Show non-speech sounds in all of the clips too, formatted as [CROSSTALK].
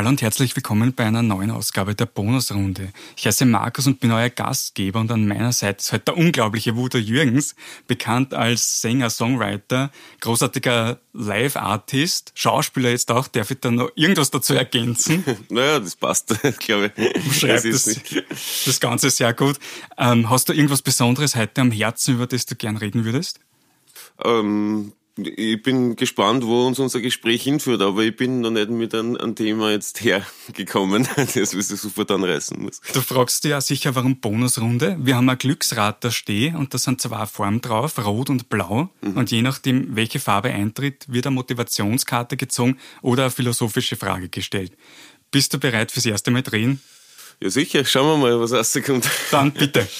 Hallo und herzlich willkommen bei einer neuen Ausgabe der Bonusrunde. Ich heiße Markus und bin euer Gastgeber und an meiner Seite ist heute der unglaubliche Wudo Jürgens, bekannt als Sänger, Songwriter, großartiger Live-Artist, Schauspieler jetzt auch. Darf ich da noch irgendwas dazu ergänzen? [LAUGHS] naja, das passt, [LAUGHS] glaube ich. Du schreibst das, das Ganze sehr gut. Ähm, hast du irgendwas Besonderes heute am Herzen, über das du gern reden würdest? Ähm, ich bin gespannt, wo uns unser Gespräch hinführt, aber ich bin noch nicht mit einem, einem Thema jetzt hergekommen, [LAUGHS] das wir sofort anreißen muss. Du fragst dich ja sicher, warum Bonusrunde? Wir haben ein Glücksrad da stehen und da sind zwei Formen drauf, rot und blau. Mhm. Und je nachdem, welche Farbe eintritt, wird eine Motivationskarte gezogen oder eine philosophische Frage gestellt. Bist du bereit fürs erste Mal drehen? Ja, sicher. Schauen wir mal, was rauskommt. Dann bitte. [LAUGHS]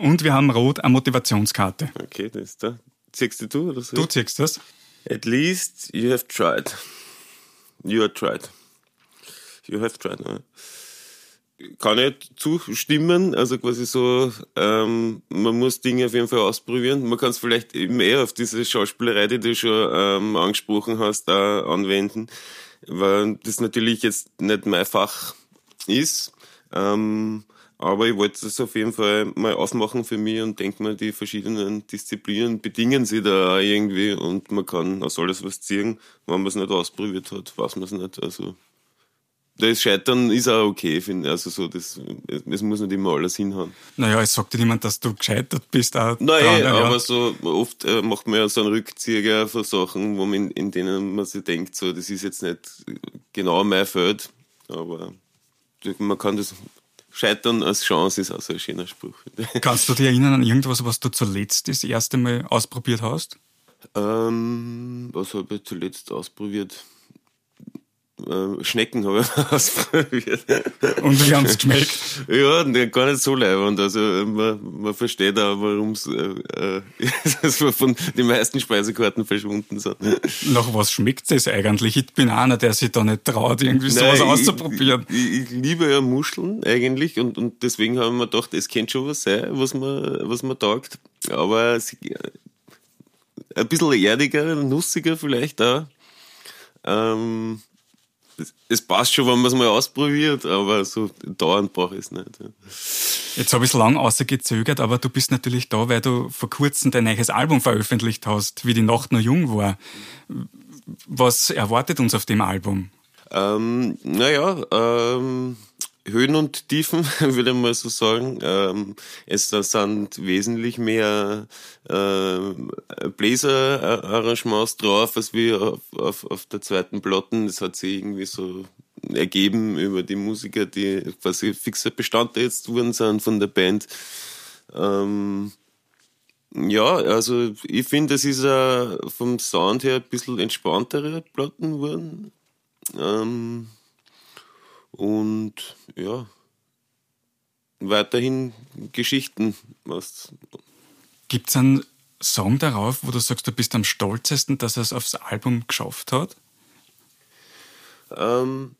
Und wir haben rot eine Motivationskarte. Okay, das ist da. Ziehst du oder so? Du ziehst das. At least you have tried. You have tried. You have tried. Ne? Kann ich zustimmen, also quasi so, ähm, man muss Dinge auf jeden Fall ausprobieren. Man kann es vielleicht eben eher auf diese Schauspielerei, die du schon ähm, angesprochen hast, da anwenden, weil das natürlich jetzt nicht mein Fach ist. Ähm, aber ich wollte das auf jeden Fall mal aufmachen für mich und denke mal, die verschiedenen Disziplinen bedingen sich da auch irgendwie und man kann aus alles was ziehen. Wenn man es nicht ausprobiert hat, weiß man es nicht. Also das Scheitern ist auch okay, finde ich. Also so, das, es muss nicht immer alles hinhauen. Naja, es sagt dir niemand, dass du gescheitert bist. Auch naja, dran, aber so oft äh, macht man ja so einen Rückzieher von Sachen, wo man, in denen man sich denkt, so, das ist jetzt nicht genau mein Feld, aber man kann das Scheitern als Chance ist auch so ein schöner Spruch. [LAUGHS] Kannst du dich erinnern an irgendwas, was du zuletzt das erste Mal ausprobiert hast? Ähm, was habe ich zuletzt ausprobiert? Äh, Schnecken habe ich [LAUGHS] ausprobiert. Und wie haben es geschmeckt? ja, gar nicht so leibend. Also man, man versteht auch, warum es äh, äh, [LAUGHS] von den meisten Speisekarten verschwunden sind. Nach was schmeckt es eigentlich? Ich bin einer, der sich da nicht traut, irgendwie sowas Nein, auszuprobieren. Ich, ich, ich, liebe ja Muscheln eigentlich und, und deswegen haben wir gedacht, es könnte schon was sein, was man, was man taugt. Aber sie, ein bisschen erdiger, nussiger vielleicht auch. Ähm, es passt schon, wenn man es mal ausprobiert, aber so dauernd brauche ich es nicht. Ja. Jetzt habe ich es lang ausgezögert, aber du bist natürlich da, weil du vor kurzem dein neues Album veröffentlicht hast, wie die Nacht noch jung war. Was erwartet uns auf dem Album? Ähm, naja, ähm, Höhen und Tiefen, [LAUGHS] würde mal so sagen. Ähm, es sind wesentlich mehr äh, Bläserarrangements drauf, als wie auf, auf, auf der zweiten Platte. Das hat sich irgendwie so ergeben über die Musiker, die quasi fixer Bestandteil jetzt wurden sind von der Band. Ähm, ja, also ich finde, es ist uh, vom Sound her ein bisschen entspanntere Platten geworden. Ähm, und ja, weiterhin Geschichten. Gibt es einen Song darauf, wo du sagst, du bist am stolzesten, dass er es aufs Album geschafft hat? Ähm,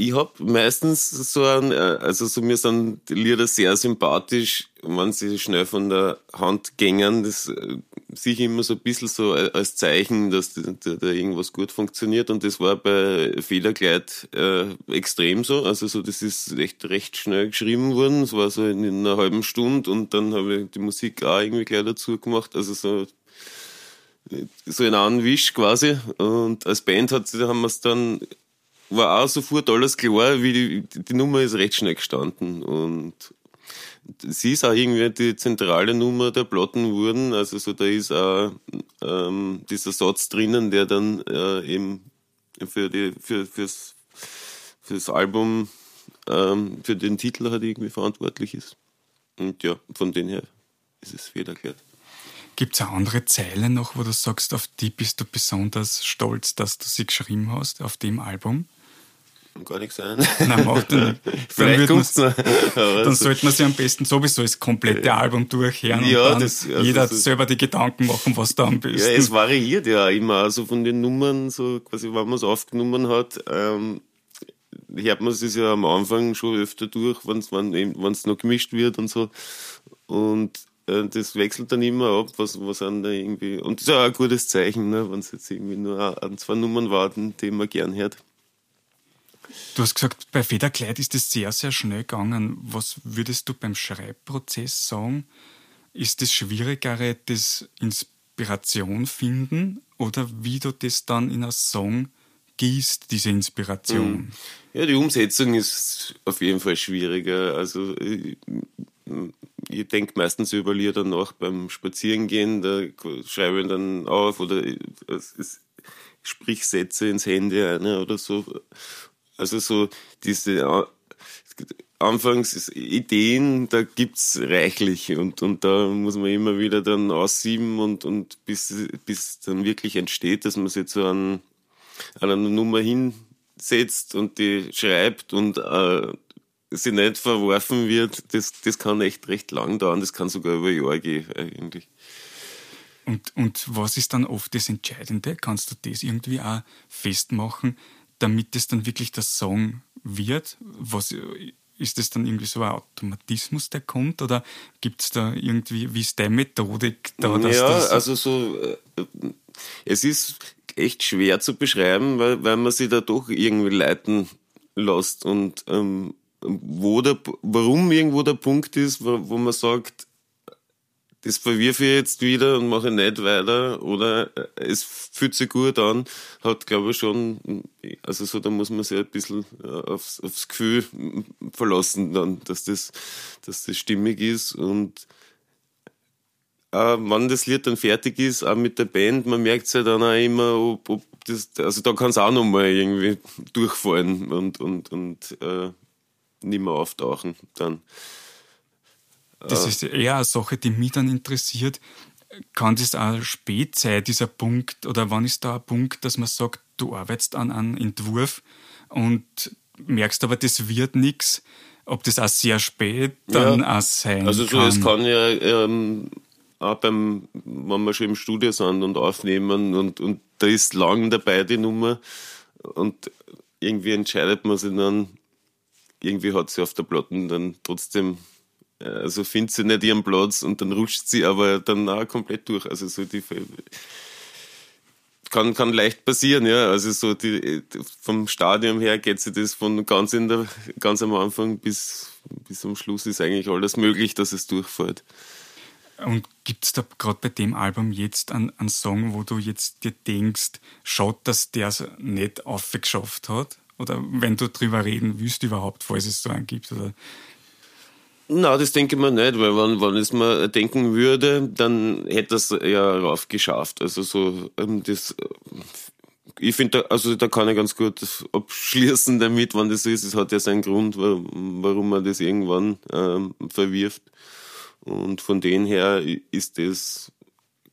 ich habe meistens so ein, äh, also so mir sind die Lieder sehr sympathisch, wenn sie schnell von der Hand gängen. Das äh, sehe ich immer so ein bisschen so als Zeichen, dass da, da irgendwas gut funktioniert. Und das war bei Federkleid äh, extrem so. Also so, das ist echt recht schnell geschrieben worden. Es war so in, in einer halben Stunde und dann habe ich die Musik auch irgendwie gleich dazu gemacht. Also so so in einem Wisch quasi. Und als Band hat, haben wir es dann war auch sofort alles klar, wie die, die Nummer ist recht schnell gestanden und sie ist auch irgendwie die zentrale Nummer der Platten wurden, also so da ist auch ähm, dieser Satz drinnen, der dann äh, eben für die für fürs fürs Album ähm, für den Titel halt irgendwie verantwortlich ist und ja von dem her ist es federklärt. Gibt es andere Zeilen noch, wo du sagst, auf die bist du besonders stolz, dass du sie geschrieben hast, auf dem Album? Gar nichts sein. Nein, macht er nicht. [LAUGHS] Vielleicht noch. [LAUGHS] Dann sollte man sich am besten sowieso das komplette Album durchhören ja, und dann das, also jeder das, selber die Gedanken machen, was da am besten. Ja, es variiert ja immer, also von den Nummern, so quasi, wenn man es aufgenommen hat, ähm, hört man es ja am Anfang schon öfter durch, wenn es noch gemischt wird und so. Und äh, das wechselt dann immer ab, was, was an da irgendwie, und das ist auch ein gutes Zeichen, ne, wenn es jetzt irgendwie nur an zwei Nummern warten, die man gern hört. Du hast gesagt, bei Federkleid ist es sehr, sehr schnell gegangen. Was würdest du beim Schreibprozess sagen? Ist das Schwierigere das Inspiration finden oder wie du das dann in einen Song gießt, diese Inspiration? Hm. Ja, die Umsetzung ist auf jeden Fall schwieriger. Also ich, denke meistens über Lieder nach beim Spazierengehen, da schreibe ich dann auf oder sprich Sätze ins Handy ein oder so. Also so diese Anfangs Ideen, da gibt's reichlich und, und da muss man immer wieder dann aussieben und, und bis, bis dann wirklich entsteht, dass man sich zu an, an einer Nummer hinsetzt und die schreibt und äh, sie nicht verworfen wird, das, das kann echt recht lang dauern, das kann sogar über Jahre gehen eigentlich. Und, und was ist dann oft das Entscheidende? Kannst du das irgendwie auch festmachen? Damit es dann wirklich der Song wird? Was, ist das dann irgendwie so ein Automatismus, der kommt? Oder gibt es da irgendwie, wie ist deine Methodik da? Dass ja, also so, äh, es ist echt schwer zu beschreiben, weil, weil man sich da doch irgendwie leiten lässt und ähm, wo der, warum irgendwo der Punkt ist, wo, wo man sagt, das verwirfe ich jetzt wieder und mache nicht weiter. Oder äh, es fühlt sich gut an, hat glaube ich schon, also so, da muss man sich ein bisschen äh, aufs, aufs Gefühl verlassen dann, dass das, dass das stimmig ist. Und äh, wann das Lied dann fertig ist, auch mit der Band, man merkt es ja dann auch immer, ob, ob das, also da kann es auch nochmal irgendwie durchfallen und, und, und äh, nicht mehr auftauchen dann. Das ist eher eine Sache, die mich dann interessiert. Kann das auch spät sein, dieser Punkt? Oder wann ist da ein Punkt, dass man sagt, du arbeitest an einem Entwurf und merkst aber, das wird nichts? Ob das auch sehr spät dann ja, auch sein also so, kann? es kann ja ähm, auch beim, wenn wir schon im Studio sind und aufnehmen und, und da ist lang dabei die Nummer und irgendwie entscheidet man sich dann, irgendwie hat sie auf der Platte dann trotzdem also findet sie nicht ihren Platz und dann rutscht sie aber dann auch komplett durch. Also so die kann, kann leicht passieren, ja. Also so die, vom Stadium her geht sie das von ganz in der, ganz am Anfang bis, bis zum Schluss ist eigentlich alles möglich, dass es durchfällt. Und gibt es da gerade bei dem Album jetzt einen, einen Song, wo du jetzt dir denkst, schaut, dass der es nicht aufgeschafft hat? Oder wenn du drüber reden willst überhaupt, falls es so einen gibt? Oder na, das denke ich mir nicht, weil wenn, wenn es mir denken würde, dann hätte es ja rauf geschafft. Also so, ähm, das, äh, ich finde, also da kann ich ganz gut abschließen damit, wann das ist. Es hat ja seinen Grund, warum man das irgendwann ähm, verwirft. Und von dem her ist das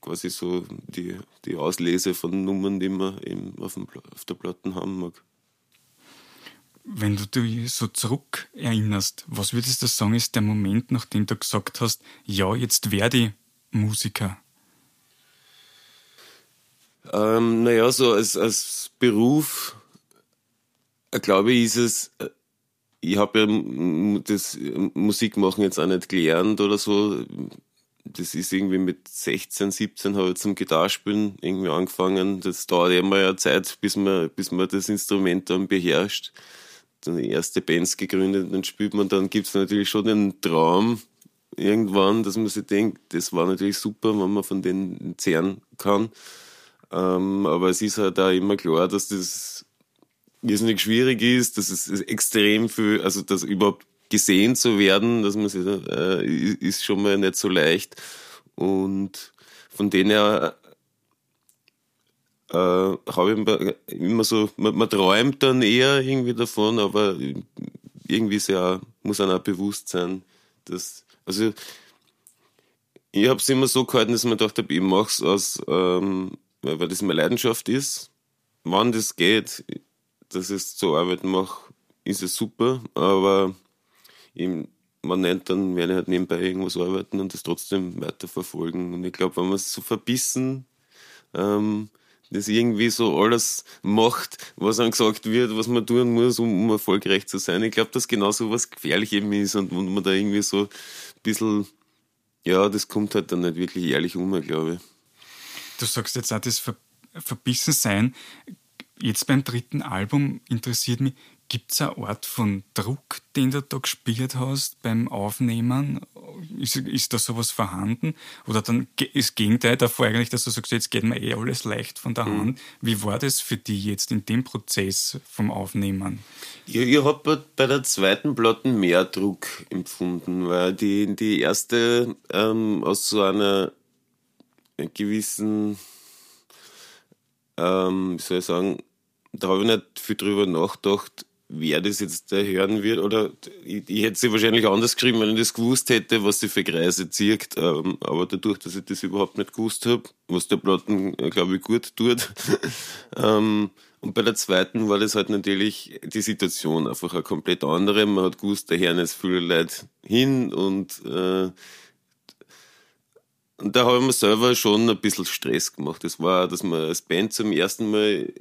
quasi so die, die Auslese von Nummern, die man eben auf, dem, auf der Platte haben mag. Wenn du dich so zurück erinnerst, was würdest du sagen, ist der Moment, nachdem du gesagt hast, ja, jetzt werde ich Musiker? Ähm, naja, so als, als Beruf, äh, glaube ich, ist es, äh, ich habe ja das Musikmachen jetzt auch nicht gelernt oder so. Das ist irgendwie mit 16, 17 habe ich zum Gitarrespielen irgendwie angefangen. Das dauert immer ja Zeit, bis man, bis man das Instrument dann beherrscht dann erste Bands gegründet, dann spielt man, dann gibt es natürlich schon den Traum irgendwann, dass man sich denkt, das war natürlich super, wenn man von denen zehren kann. Ähm, aber es ist halt auch immer klar, dass das irrsinnig schwierig ist, dass es extrem viel, also dass überhaupt gesehen zu werden, dass man sich, äh, ist schon mal nicht so leicht. Und von denen her äh, habe ich immer so, man, man, träumt dann eher irgendwie davon, aber irgendwie ist muss einem auch bewusst sein, dass, also ich habe es immer so gehalten, dass man dachte, ich mache es aus, ähm, weil das meine Leidenschaft ist. Wann das geht, dass ich es zur Arbeit mache, ist es super, aber ich, man nennt, dann werde ich halt nebenbei irgendwas arbeiten und das trotzdem weiterverfolgen. Und ich glaube, wenn man es so verbissen ähm, das irgendwie so alles macht, was einem gesagt wird, was man tun muss, um, um erfolgreich zu sein. Ich glaube, dass genau so was gefährlich eben ist und, und man da irgendwie so ein bisschen ja, das kommt halt dann nicht wirklich ehrlich um, glaube ich. Du sagst jetzt auch das Ver Verbissensein. Jetzt beim dritten Album interessiert mich, Gibt es eine Art von Druck, den du da gespürt hast beim Aufnehmen? Ist, ist da sowas vorhanden? Oder dann ist das Gegenteil davor eigentlich, dass du sagst, jetzt geht mir eh alles leicht von der mhm. Hand. Wie war das für dich jetzt in dem Prozess vom Aufnehmen? Ich, ich habe bei der zweiten Platte mehr Druck empfunden, weil die, die erste ähm, aus so einer gewissen, ähm, wie soll ich sagen, da habe ich nicht viel drüber nachgedacht, wer das jetzt hören wird. Oder ich, ich hätte sie wahrscheinlich anders geschrieben, wenn ich das gewusst hätte, was sie für Kreise zieht. Ähm, aber dadurch, dass ich das überhaupt nicht gewusst habe, was der Platten, äh, glaube ich, gut tut. [LAUGHS] ähm, und bei der zweiten war das halt natürlich die Situation einfach eine komplett andere. Man hat gewusst, da hören jetzt viele Leute hin und äh, und da habe ich mir selber schon ein bisschen Stress gemacht. Das war, dass man als Band zum ersten Mal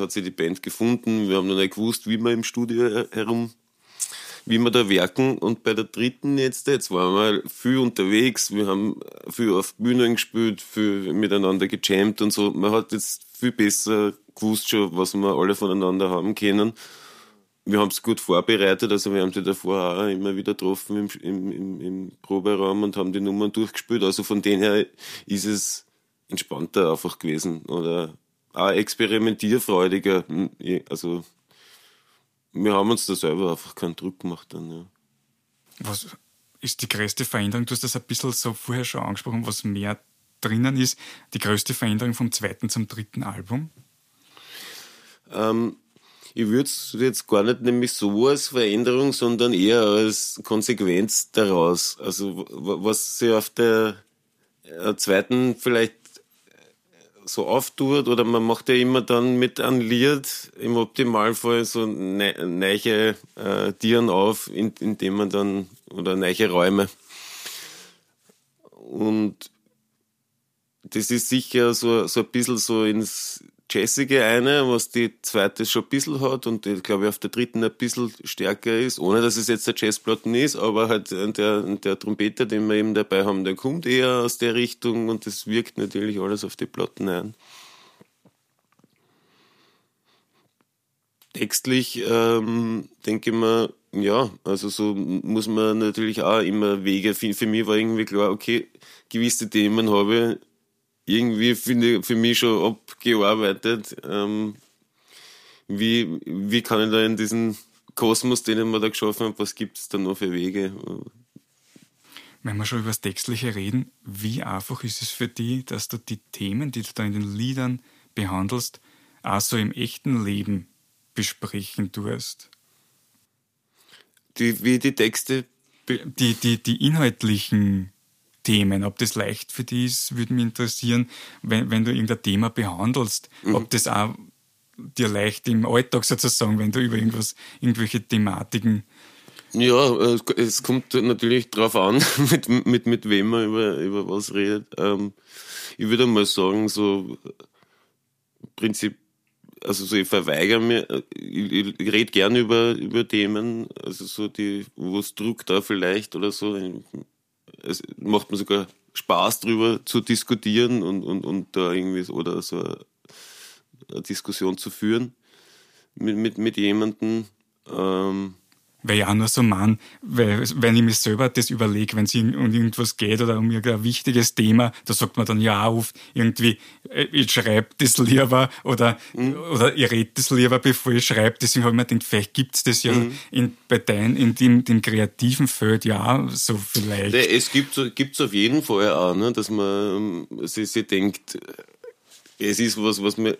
hat sich die Band gefunden. Wir haben noch nicht gewusst, wie wir im Studio herum, wie wir da werken. Und bei der dritten jetzt, jetzt waren wir viel unterwegs. Wir haben viel auf Bühnen gespielt, viel miteinander gejammt und so. Man hat jetzt viel besser gewusst schon, was wir alle voneinander haben können. Wir haben es gut vorbereitet, also wir haben sie davor auch immer wieder getroffen im, im, im, im Proberaum und haben die Nummern durchgespielt. Also von denen her ist es entspannter einfach gewesen oder auch experimentierfreudiger. Hm, also wir haben uns da selber einfach keinen Druck gemacht dann, ja. Was ist die größte Veränderung? Du hast das ein bisschen so vorher schon angesprochen, was mehr drinnen ist. Die größte Veränderung vom zweiten zum dritten Album? Ähm, ich würde es jetzt gar nicht nämlich so als Veränderung, sondern eher als Konsequenz daraus. Also was sie auf der äh, zweiten vielleicht so auftut oder man macht ja immer dann mit einem Lied im Optimalfall so ne neue äh, Tieren auf, in, indem man dann oder neue Räume. Und das ist sicher so, so ein bisschen so ins Jazzige eine, was die zweite schon ein bisschen hat und die, glaube ich, auf der dritten ein bisschen stärker ist, ohne dass es jetzt der Jazzplatten ist, aber halt der, der Trompeter, den wir eben dabei haben, der kommt eher aus der Richtung und das wirkt natürlich alles auf die Platten ein. Textlich ähm, denke ich mir, ja, also so muss man natürlich auch immer Wege finden. Für mich war irgendwie klar, okay, gewisse Themen habe ich irgendwie finde für mich schon abgearbeitet. Ähm, wie, wie kann ich da in diesen Kosmos, den wir da geschaffen haben, was gibt es da noch für Wege? Wenn wir schon über das Textliche reden, wie einfach ist es für dich, dass du die Themen, die du da in den Liedern behandelst, auch so im echten Leben besprechen tust? Die, wie die Texte? Die, die, die inhaltlichen Themen. Ob das leicht für dich ist, würde mich interessieren, wenn, wenn du irgendein Thema behandelst, mhm. ob das auch dir leicht im Alltag sozusagen, wenn du über irgendwas, irgendwelche Thematiken ja, es kommt natürlich drauf an, [LAUGHS] mit, mit, mit wem man über, über was redet. Ähm, ich würde mal sagen, so Prinzip, also so ich verweigere mir, ich, ich rede gerne über, über Themen, also so die, wo es Druck da vielleicht oder so es macht mir sogar Spaß drüber zu diskutieren und, und, und da irgendwie oder so eine Diskussion zu führen mit, mit, mit jemandem. Ähm, weil ich auch nur so Mann, weil, wenn ich mir selber das überlege, wenn es um irgendwas geht oder um irgendein wichtiges Thema, da sagt man dann ja auf, irgendwie, äh, ich schreibe das lieber oder, mhm. oder ich rede das lieber, bevor ich schreibe. Deswegen habe ich mir gedacht, vielleicht gibt es das ja mhm. in, bei dein, in dem, dem kreativen Feld ja so vielleicht. Es gibt es auf jeden Fall auch, ne, dass man ähm, sich, sich denkt, es ist was, was mir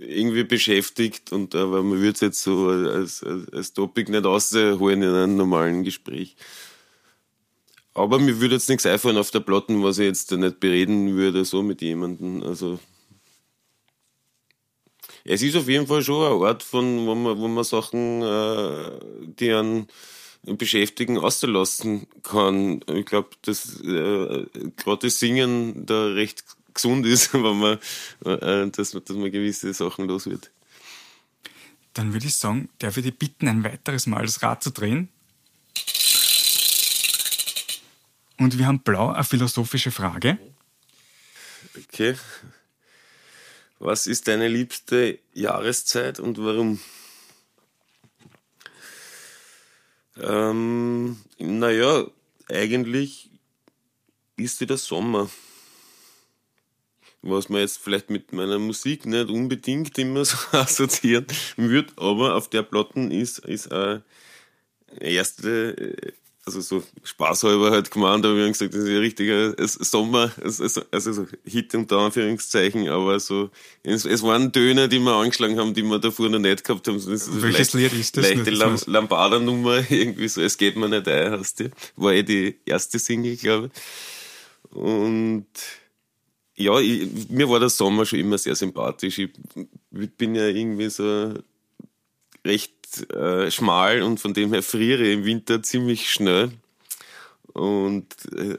irgendwie beschäftigt und aber man würde es jetzt so als, als, als Topic nicht rausholen in einem normalen Gespräch. Aber mir würde jetzt nichts einfallen auf der Platte, was ich jetzt nicht bereden würde, so mit jemandem. Also es ist auf jeden Fall schon ein Ort, von, wo man, wo man Sachen, äh, die einen beschäftigen, auszulassen kann. Ich glaube, dass äh, gerade das Singen da recht gesund ist, [LAUGHS] wenn man, äh, dass, dass man gewisse Sachen los wird. Dann würde ich sagen, darf ich dich bitten, ein weiteres Mal das Rad zu drehen? Und wir haben blau eine philosophische Frage. Okay. Was ist deine liebste Jahreszeit und warum? Ähm, naja, eigentlich ist sie der Sommer. Was man jetzt vielleicht mit meiner Musik nicht unbedingt immer [LAUGHS] so assoziieren würde, aber auf der Platten ist, ist eine erste äh, also so spaßhalber halt gemeint, aber wir haben gesagt, das ist ein richtiger Sommer, also, so Hit unter Anführungszeichen, aber so, es, es waren Töne, die wir angeschlagen haben, die wir davor noch nicht gehabt haben. Welches leicht, Lied ist das? Leichte Lam Lambada-Nummer, [LAUGHS] irgendwie so, es geht mir nicht ein, hast du. War eh die erste Single, glaube ich. Und, ja, ich, mir war der Sommer schon immer sehr sympathisch. Ich, bin ja irgendwie so recht äh, schmal und von dem her friere im Winter ziemlich schnell. Und äh,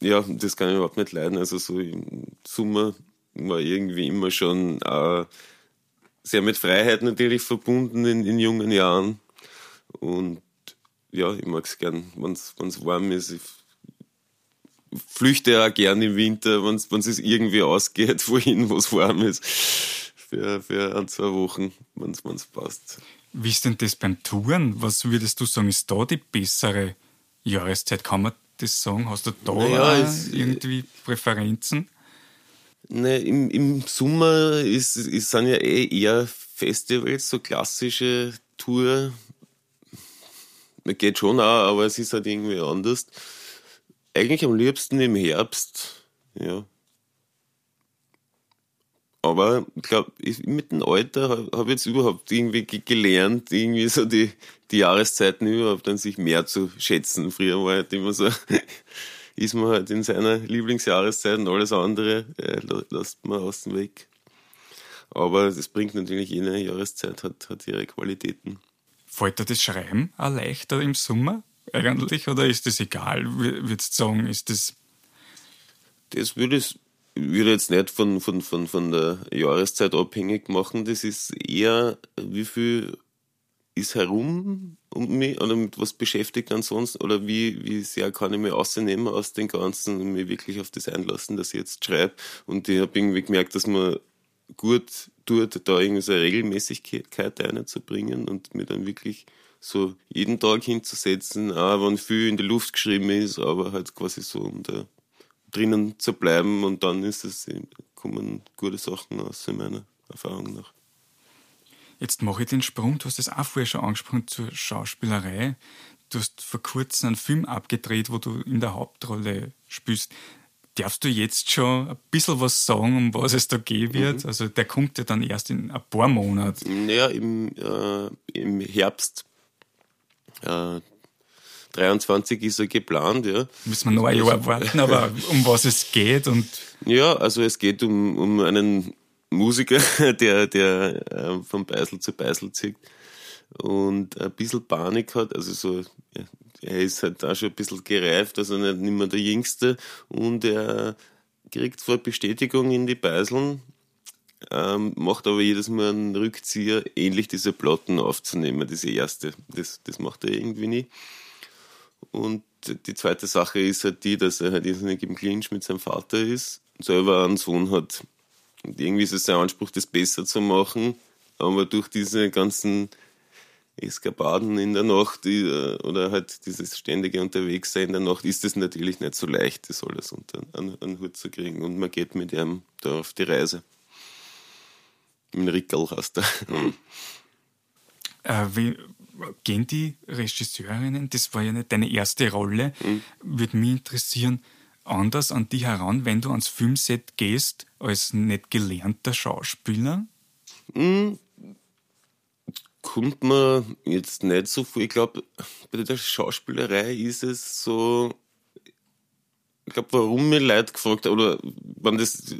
ja, das kann ich überhaupt nicht leiden. Also so im Sommer war irgendwie immer schon äh, sehr mit Freiheit natürlich verbunden in, in jungen Jahren. Und ja, ich mag es gern, wenn es warm ist. Ich flüchte auch gern im Winter, wenn es irgendwie ausgeht, [LAUGHS] wohin, wo es warm ist für, für ein, zwei Wochen, wenn es passt. Wie ist denn das beim Touren? Was würdest du sagen, ist da die bessere Jahreszeit? Kann man das sagen? Hast du da naja, irgendwie Präferenzen? Ne, im, im Sommer ist, ist, sind ja eh eher Festivals, so klassische Tour. Man geht schon auch, aber es ist halt irgendwie anders. Eigentlich am liebsten im Herbst, ja. Aber ich glaube, mit dem Alter habe ich jetzt überhaupt irgendwie gelernt, irgendwie so die, die Jahreszeiten überhaupt an sich mehr zu schätzen. Früher war halt immer so, [LAUGHS] ist man halt in seiner Lieblingsjahreszeit und alles andere äh, lässt man außen weg. Aber das bringt natürlich jede Jahreszeit, hat, hat ihre Qualitäten. Fällt dir das Schreiben auch leichter im Sommer eigentlich oder ist das egal? Würdest du sagen, ist das. Das würde ich würde jetzt nicht von, von, von, von der Jahreszeit abhängig machen. Das ist eher, wie viel ist herum um mich oder mit was beschäftigt ansonsten oder wie, wie sehr kann ich mich rausnehmen aus dem Ganzen und mich wirklich auf das einlassen, dass ich jetzt schreibe. Und ich habe irgendwie gemerkt, dass man gut tut, da irgendwie so eine Regelmäßigkeit einzubringen und mir dann wirklich so jeden Tag hinzusetzen, auch wenn viel in der Luft geschrieben ist, aber halt quasi so um der drinnen zu bleiben und dann ist es, kommen gute Sachen aus, in meiner Erfahrung nach. Jetzt mache ich den Sprung, du hast das auch vorher schon angesprochen zur Schauspielerei. Du hast vor kurzem einen Film abgedreht, wo du in der Hauptrolle spielst. Darfst du jetzt schon ein bisschen was sagen, um was es da gehen wird? Mhm. Also der kommt ja dann erst in ein paar Monaten. Ja, im, äh, im Herbst äh, 23 ist er geplant, ja. Müssen wir noch ein Jahr warten, aber um was es geht und. Ja, also es geht um, um einen Musiker, [LAUGHS] der, der äh, von Beisel zu Beisel zieht und ein bisschen Panik hat, also so, er ist halt auch schon ein bisschen gereift, also nicht, nicht mehr der Jüngste und er kriegt zwar Bestätigung in die Beiseln, ähm, macht aber jedes Mal einen Rückzieher, ähnlich diese Platten aufzunehmen, diese erste. Das, das macht er irgendwie nie. Und die zweite Sache ist halt die, dass er halt irrsinnig im Clinch mit seinem Vater ist, selber einen Sohn hat. Und irgendwie ist es sein Anspruch, das besser zu machen, aber durch diese ganzen Eskapaden in der Nacht äh, oder halt dieses ständige Unterwegssein in der Nacht ist es natürlich nicht so leicht, das alles unter einen, einen Hut zu kriegen. Und man geht mit ihm da auf die Reise. Im Rickerl heißt er. [LAUGHS] Äh, wie, gehen die Regisseurinnen, das war ja nicht deine erste Rolle, mhm. würde mich interessieren, anders an die heran, wenn du ans Filmset gehst, als nicht gelernter Schauspieler? Mhm. Kommt man jetzt nicht so viel. Ich glaube, bei der Schauspielerei ist es so, ich glaube, warum mir Leute gefragt oder wenn das,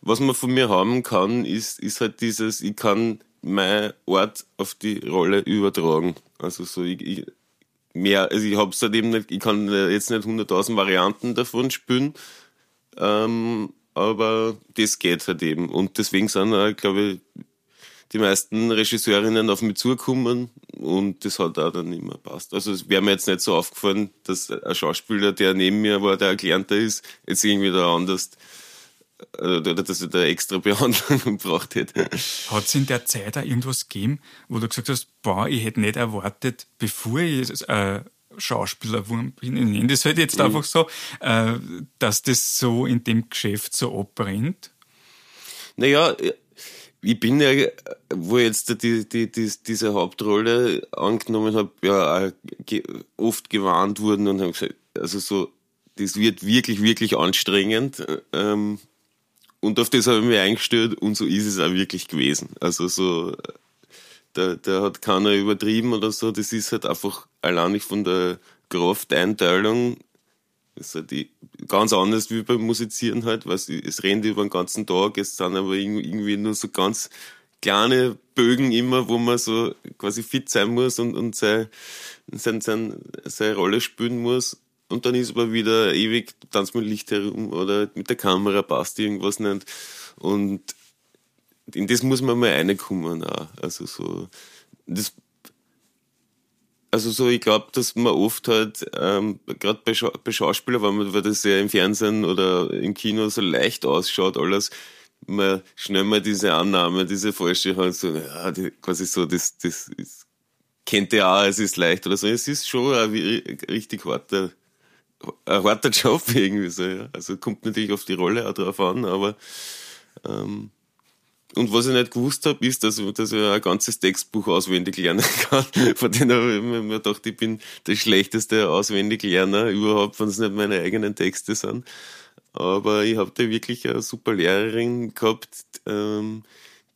was man von mir haben kann, ist, ist halt dieses, ich kann mein Ort auf die Rolle übertragen. Also so ich, ich mehr, also ich hab's halt eben nicht, ich kann jetzt nicht 100.000 Varianten davon spielen, ähm, aber das geht halt eben. Und deswegen sind, glaube ich, die meisten Regisseurinnen auf mich zukommen und das hat auch dann immer passt. Also es wäre mir jetzt nicht so aufgefallen, dass ein Schauspieler, der neben mir war, der erklärter ist, jetzt irgendwie da anders äh, oder dass ich da extra [LAUGHS] Behandlung gebraucht hätte. Hat es in der Zeit auch irgendwas gegeben, wo du gesagt hast, boah, ich hätte nicht erwartet, bevor ich äh, Schauspieler bin, ich nenne das halt jetzt mhm. einfach so, äh, dass das so in dem Geschäft so abbrennt? Naja, ich bin ja, wo ich jetzt die, die, die, diese Hauptrolle angenommen habe, ja oft gewarnt worden und haben gesagt, also so, das wird wirklich, wirklich anstrengend. Ähm, und auf das habe ich mich eingestellt und so ist es auch wirklich gewesen. Also so, da, da hat keiner übertrieben oder so, das ist halt einfach allein nicht von der Krafteinteilung ist halt die, ganz anders wie beim Musizieren halt, weil es, rennt über den ganzen Tag, es sind aber irgendwie nur so ganz kleine Bögen immer, wo man so quasi fit sein muss und, und seine, seine, seine, seine Rolle spielen muss. Und dann ist aber wieder ewig, tanzt mit Licht herum oder mit der Kamera passt irgendwas nicht. Und in das muss man mal reinkommen auch. Also so, das also so, ich glaube, dass man oft halt, ähm, gerade bei, Scha bei Schauspielern, weil, man, weil das ja im Fernsehen oder im Kino so leicht ausschaut, alles, man schnell mal diese Annahme, diese falsche halt so, ja, die, quasi so, das, das ist, kennt ihr auch, es ist leicht oder so. Es ist schon ein richtig harter, ein harter Job [LAUGHS] irgendwie so, ja. Also kommt natürlich auf die Rolle auch drauf an, aber ähm, und was ich nicht gewusst habe, ist, dass, dass ich ein ganzes Textbuch auswendig lernen [LAUGHS] kann. Von denen habe ich mir gedacht, ich bin der schlechteste Auswendiglerner überhaupt, wenn es nicht meine eigenen Texte sind. Aber ich habe da wirklich eine super Lehrerin gehabt, ähm,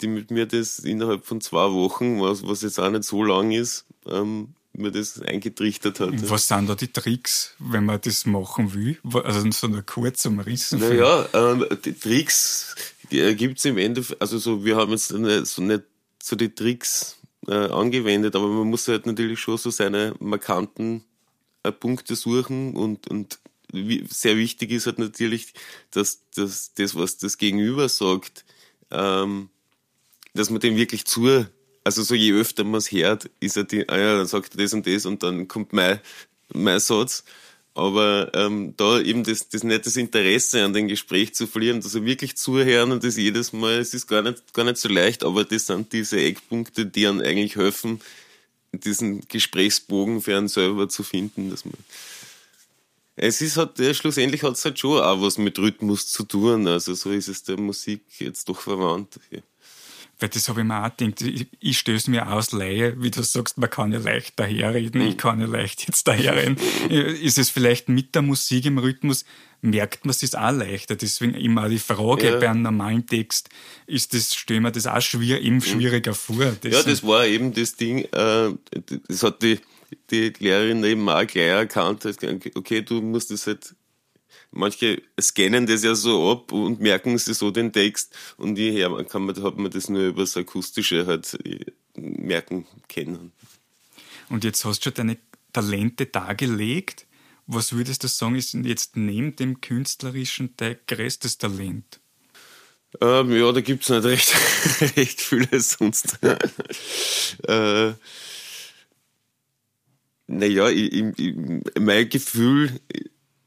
die mit mir das innerhalb von zwei Wochen, was, was jetzt auch nicht so lang ist, ähm, mir das eingetrichtert hat. Was sind da die Tricks, wenn man das machen will? Also so nur kurz umrissen. Naja, ähm, die Tricks äh, gibt es im Endeffekt, also so, wir haben jetzt so nicht so die Tricks äh, angewendet, aber man muss halt natürlich schon so seine markanten äh, Punkte suchen und, und sehr wichtig ist halt natürlich, dass, dass das, was das Gegenüber sagt, ähm, dass man dem wirklich zu, also so je öfter man es hört, ist er die, ah ja, dann sagt er das und das und dann kommt mein, mein Satz aber ähm, da eben das, das nicht das Interesse an dem Gespräch zu verlieren, also wirklich zuhören und das jedes Mal, es ist gar nicht, gar nicht so leicht, aber das sind diese Eckpunkte, die einem eigentlich helfen, diesen Gesprächsbogen für einen selber zu finden, dass man es ist halt, ja, schlussendlich hat es halt schon auch was mit Rhythmus zu tun, also so ist es der Musik jetzt doch verwandt. Ja. Weil das habe ich mir auch gedacht, ich, ich stöße mir aus Laie, wie du sagst, man kann ja leicht daherreden, ich kann ja leicht jetzt daherreden. [LAUGHS] ist es vielleicht mit der Musik im Rhythmus, merkt man es auch leichter. Deswegen immer die Frage ja. bei einem normalen Text, ist das, stellen wir das auch schwer, eben mhm. schwieriger vor. Das ja, das war eben das Ding, äh, das hat die, die Lehrerin eben auch gleich erkannt, okay, du musst das halt manche scannen das ja so ab und merken sich so den Text und hierher kann man, hat man das nur über das Akustische halt äh, merken können. Und jetzt hast du schon deine Talente dargelegt. Was würdest du sagen, ist jetzt neben dem künstlerischen dein größtes Talent? Ähm, ja, da gibt es nicht recht, [LAUGHS] recht viele sonst. [LAUGHS] äh, naja, ich, ich, mein Gefühl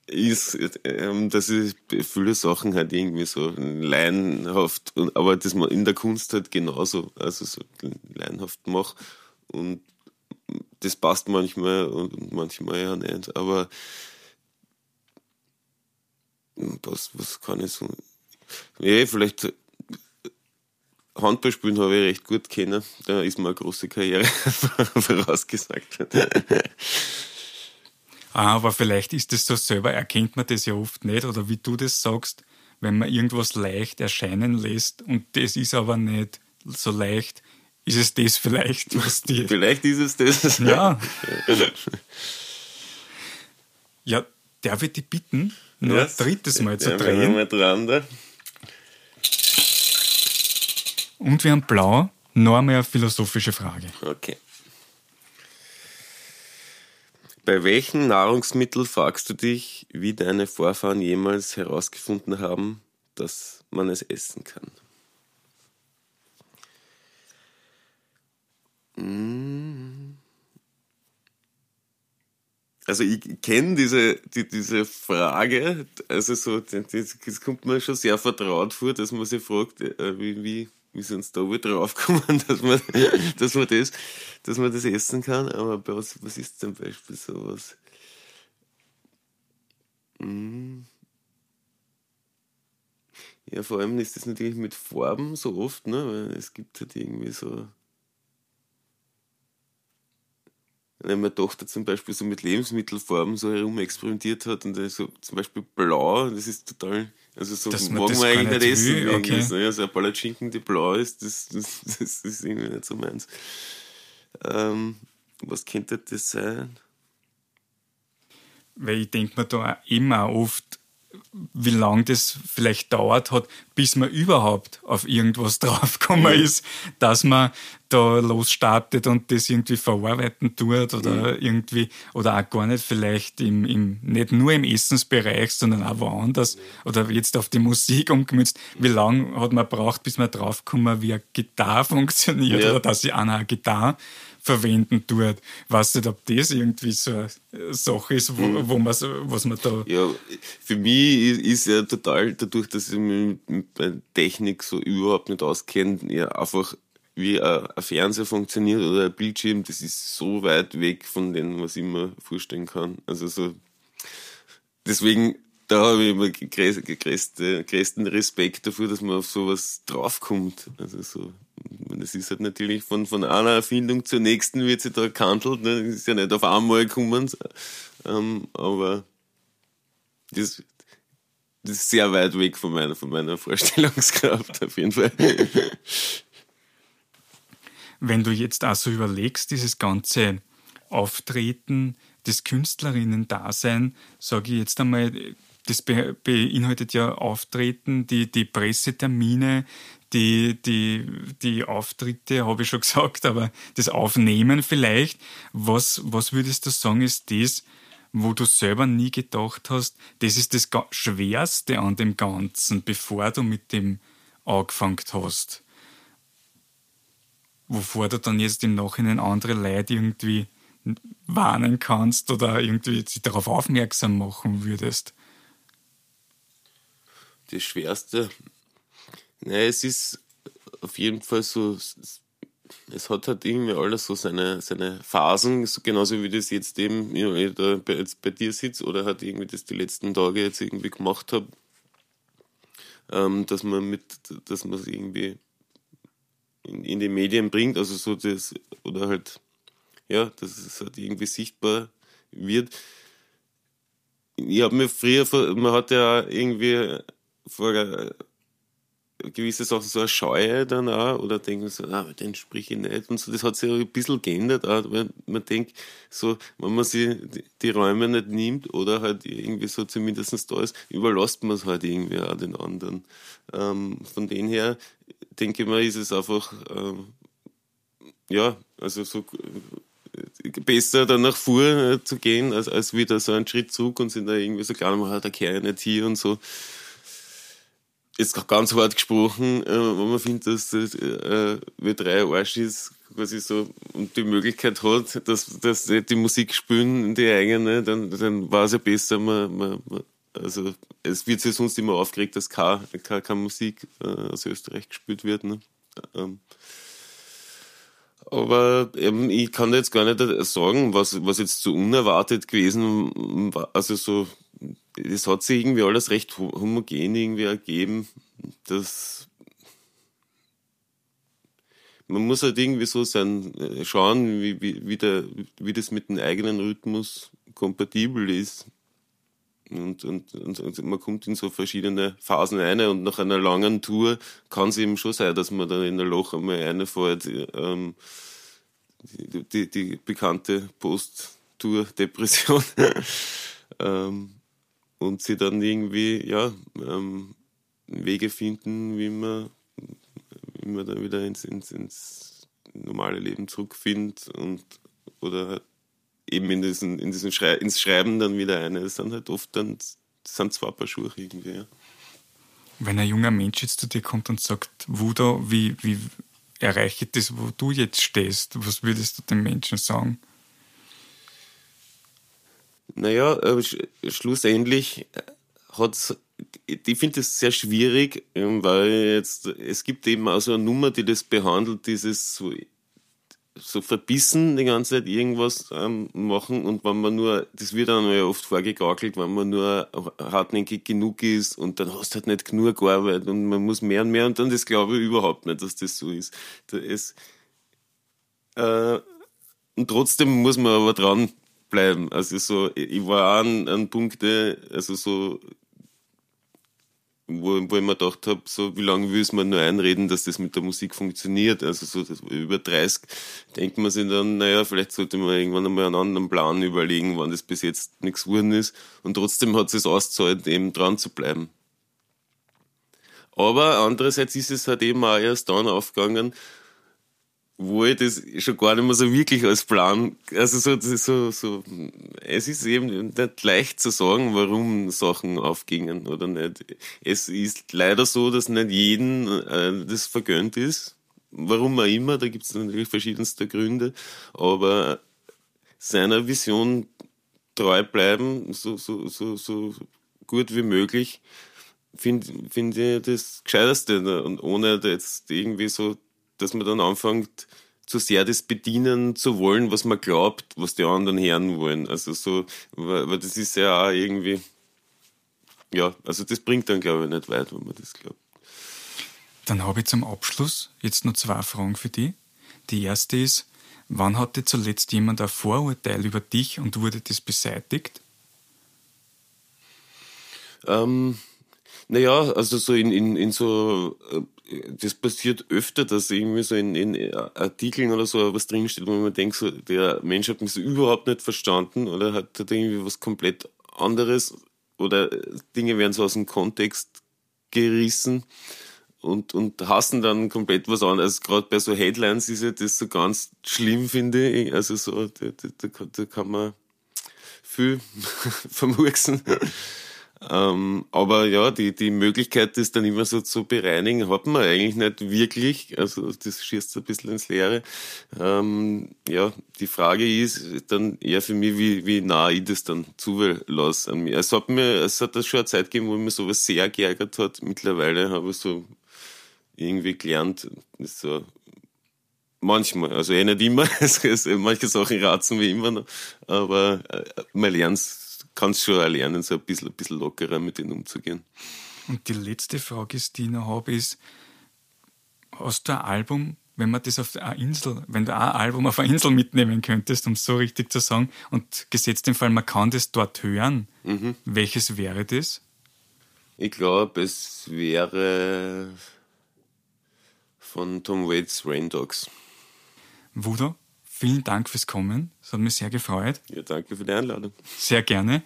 ist, ähm, dass ich viele Sachen halt irgendwie so laienhaft, aber das man in der Kunst halt genauso, also so laienhaft mache und das passt manchmal und manchmal ja nicht, aber was, was kann ich so, ja, vielleicht Handball spielen habe ich recht gut kennen, da ist mir eine große Karriere [LAUGHS] vorausgesagt. [LAUGHS] Ah, aber vielleicht ist es so selber, erkennt man das ja oft nicht, oder wie du das sagst, wenn man irgendwas leicht erscheinen lässt und das ist aber nicht so leicht, ist es das vielleicht, [LAUGHS] was die. vielleicht ist es das. Ja. [LAUGHS] ja, darf ich dich bitten, nur ein drittes Mal zu drehen? Mal dran, da. Und wir haben blau, noch einmal eine philosophische Frage. Okay. Bei welchen Nahrungsmitteln fragst du dich, wie deine Vorfahren jemals herausgefunden haben, dass man es essen kann? Hm. Also ich kenne diese, die, diese Frage, also so, das, das kommt mir schon sehr vertraut vor, dass man sich fragt, äh, wie, wie wie sind uns da wohl draufgekommen, [LAUGHS] dass man, dass man das, dass man das essen kann. Aber bei was, was ist zum Beispiel sowas? Hm. Ja, vor allem ist das natürlich mit Farben so oft, ne? Weil es gibt halt irgendwie so wenn meine Tochter zum Beispiel so mit Lebensmittelfarben so herum experimentiert hat und so zum Beispiel blau, das ist total, also so mag man man eigentlich nicht essen. okay. Okay. Also eine Palatschinken, die blau ist, das, das, das ist irgendwie nicht so meins. Ähm, was könnte das sein? Weil ich denke mir da immer oft, wie lange das vielleicht dauert hat, bis man überhaupt auf irgendwas [LAUGHS] draufgekommen ist, dass man da losstartet und das irgendwie verarbeiten tut oder irgendwie, oder auch gar nicht vielleicht im, im, nicht nur im Essensbereich, sondern auch woanders oder jetzt auf die Musik umgemünzt. Wie lange hat man braucht, bis man draufgekommen, wie eine Gitarre [LAUGHS] funktioniert Ja. oder dass ich auch eine Gitarre verwenden tut. Weiß nicht, ob das irgendwie so eine Sache ist, wo, wo man was man da Ja, für mich ist, ist ja total, dadurch, dass ich mich mit Technik so überhaupt nicht auskenne, ja einfach wie ein, Fernseher funktioniert oder ein Bildschirm, das ist so weit weg von dem, was ich mir vorstellen kann. Also so, deswegen, da habe ich immer größ- größte, größten Respekt dafür, dass man auf sowas draufkommt. Also so, das ist halt natürlich von, von einer Erfindung zur nächsten wird sie da gehandelt, ne? Das ist ja nicht auf einmal gekommen, ähm, aber das, das ist sehr weit weg von meiner, von meiner Vorstellungskraft, auf jeden Fall. wenn du jetzt auch so überlegst, dieses ganze Auftreten, das Künstlerinnen-Dasein, sage ich jetzt einmal, das be beinhaltet ja Auftreten, die, die Pressetermine, die, die, die Auftritte, habe ich schon [LAUGHS] gesagt, aber das Aufnehmen vielleicht. Was, was würdest du sagen, ist das, wo du selber nie gedacht hast, das ist das Schwerste an dem Ganzen, bevor du mit dem angefangen hast? wovor du dann jetzt im Nachhinein andere Leute irgendwie warnen kannst oder irgendwie sie darauf aufmerksam machen würdest. Das Schwerste, naja, es ist auf jeden Fall so, es- hat halt irgendwie alles so seine, seine Phasen, so genauso wie das jetzt eben ich da bei, jetzt bei dir sitze oder halt irgendwie das die letzten Tage jetzt irgendwie gemacht habe, ähm, dass man mit, dass man es irgendwie in, in die Medien bringt, also so das, oder halt, ja, dass es halt irgendwie sichtbar wird. Ich habe mir früher, man hat ja irgendwie vor gewisse Sachen so eine Scheue dann auch, oder denken so, ah, den sprich ich nicht und so, das hat sich ja ein bisschen geändert, auch, weil man denkt, so, wenn man sich die- Räume nicht nimmt oder halt irgendwie so zumindest da ist, überlässt man es halt irgendwie auch den anderen. Ähm, von dem her, denke ich mal, ist es einfach, ähm, ja, also so äh, besser dann nach vor äh, zu gehen, als, als wieder so einen Schritt zurück und sind da irgendwie so klar, man hat der Kerl nicht hier und so. Jetzt auch ganz hart gesprochen, äh, wenn man findet, dass das äh, W3 Arsch ist, quasi so und die Möglichkeit hat, dass, dass die, Musik spielen, die eigene, dann, dann war es ja besser, man, man, man also es wird sich sonst immer aufgeregt, dass keine, keine, Musik äh, aus Österreich gespielt wird. Ne? Ähm, aber ähm, ich kann jetzt gar nicht sagen, was, was jetzt so unerwartet gewesen war. Also so, das hat sich irgendwie alles recht ho- homogen irgendwie ergeben. Das, man muss halt irgendwie so sein, äh, schauen, wie, wie, wie, der, wie das mit dem eigenen Rhythmus kompatibel ist. Und, und, und, und man kommt in so verschiedene Phasen rein und nach einer langen Tour kann es eben schon sein, dass man dann in ein Loch einmal reinfällt. Ähm, die, die, die bekannte Post-Tour-Depression. [LAUGHS] ähm, und sie dann irgendwie, ja, ähm, Wege finden, wie man, wie man dann wieder ins, ins, ins normale Leben zurückfindet und oder halt eben in diesen, in diesen Schrei ins Schreiben dann wieder eine. Das sind halt oft dann, sind zwei Paar Schuhe irgendwie, ja. Wenn ein junger Mensch jetzt zu dir kommt und sagt, Wuda, wie, wie erreiche ich das, wo du jetzt stehst, was würdest du den Menschen sagen? Naja, äh, sch schlussendlich hat's ich finde es sehr schwierig, ähm, weil jetzt, es gibt eben auch so eine Nummer, die das behandelt, dieses so, so verbissen die ganze Zeit irgendwas ähm, machen und wenn man nur, das wird dann ja oft vorgegaukelt, wenn man nur hartnäckig genug ist und dann hast du halt nicht genug Arbeit und man muss mehr und mehr und dann das glaube ich überhaupt nicht, dass das so ist. Da ist äh, und trotzdem muss man aber dran bleiben. Also so, ich war an, an Punkte, also so wo, wo ich mir gedacht habe, so wie lange will es mir nur einreden, dass das mit der Musik funktioniert. Also so über 30 denkt man sich dann, naja, vielleicht sollte man irgendwann einmal einen anderen Plan überlegen, wann das bis jetzt nichts geworden ist. Und trotzdem hat es ausgezahlt, eben dran zu bleiben. Aber andererseits ist es halt eben auch erst dann aufgegangen, wo ich das schon gar nicht mehr so wirklich als Plan, also so, so, so, es ist eben nicht leicht zu sagen, warum Sachen aufgingen oder nicht. Es ist leider so, dass nicht jedem äh, das vergönnt ist. Warum auch immer, da gibt es natürlich verschiedenste Gründe, aber seiner Vision treu bleiben, so, so, so, so gut wie möglich, finde find ich das Gescheiterste. Und ohne jetzt irgendwie so dass man dann anfängt, zu sehr das bedienen zu wollen, was man glaubt, was die anderen hören wollen. Also so, weil, das ist ja auch irgendwie, ja, also das bringt dann, glaube ich, nicht weit, wenn man das glaubt. Dann habe ich zum Abschluss jetzt noch zwei Fragen für dich. Die erste ist, wann hatte zuletzt jemand ein Vorurteil über dich und wurde das beseitigt? Ähm, naja, also so in, in, in so äh, das passiert öfter, dass irgendwie so in, in Artikeln oder so was drinsteht, wo man denkt, so, der Mensch hat mich so überhaupt nicht verstanden oder hat, hat irgendwie was komplett anderes oder Dinge werden so aus dem Kontext gerissen und, und hassen dann komplett was anderes. Also gerade bei so Headlines ist ja das so ganz schlimm, finde ich. Also so, da, da, da kann man viel [LAUGHS] vermurksen. Ähm, aber ja, die, die Möglichkeit, das dann immer so zu bereinigen, hat man eigentlich nicht wirklich. Also das schießt ein bisschen ins Leere. Ähm, ja, die Frage ist dann eher für mich, wie, wie nah ich das dann zulasse an mir. Es hat mir, es hat das schon eine Zeit gegeben, wo mir sowas sehr geärgert hat. Mittlerweile habe ich so irgendwie gelernt, so Manchmal, also eh nicht immer, [LAUGHS] manche Sachen ratzen wie immer noch, aber äh, man lernt kannst schon erlernen, so ein bisschen, ein bisschen lockerer mit denen umzugehen. Und die letzte Frage, die ich noch habe, ist, hast du ein Album, wenn man das auf einer Insel, wenn du ein Album auf einer Insel mitnehmen könntest, um es so richtig zu sagen, und gesetzt den Fall, man kann das dort hören, mhm. welches wäre das? Ich glaube, es wäre von Tom Waits Rain Dogs. Wudo, Vielen Dank fürs Kommen. Es hat mich sehr gefreut. Ja, danke für die Einladung. Sehr gerne.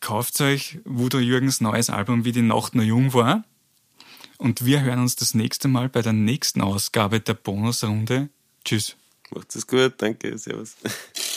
Kauft euch Wudo Jürgens neues Album Wie die Nacht nur jung war. Und wir hören uns das nächste Mal bei der nächsten Ausgabe der Bonusrunde. Tschüss. Macht's es gut. Danke. Servus. [LAUGHS]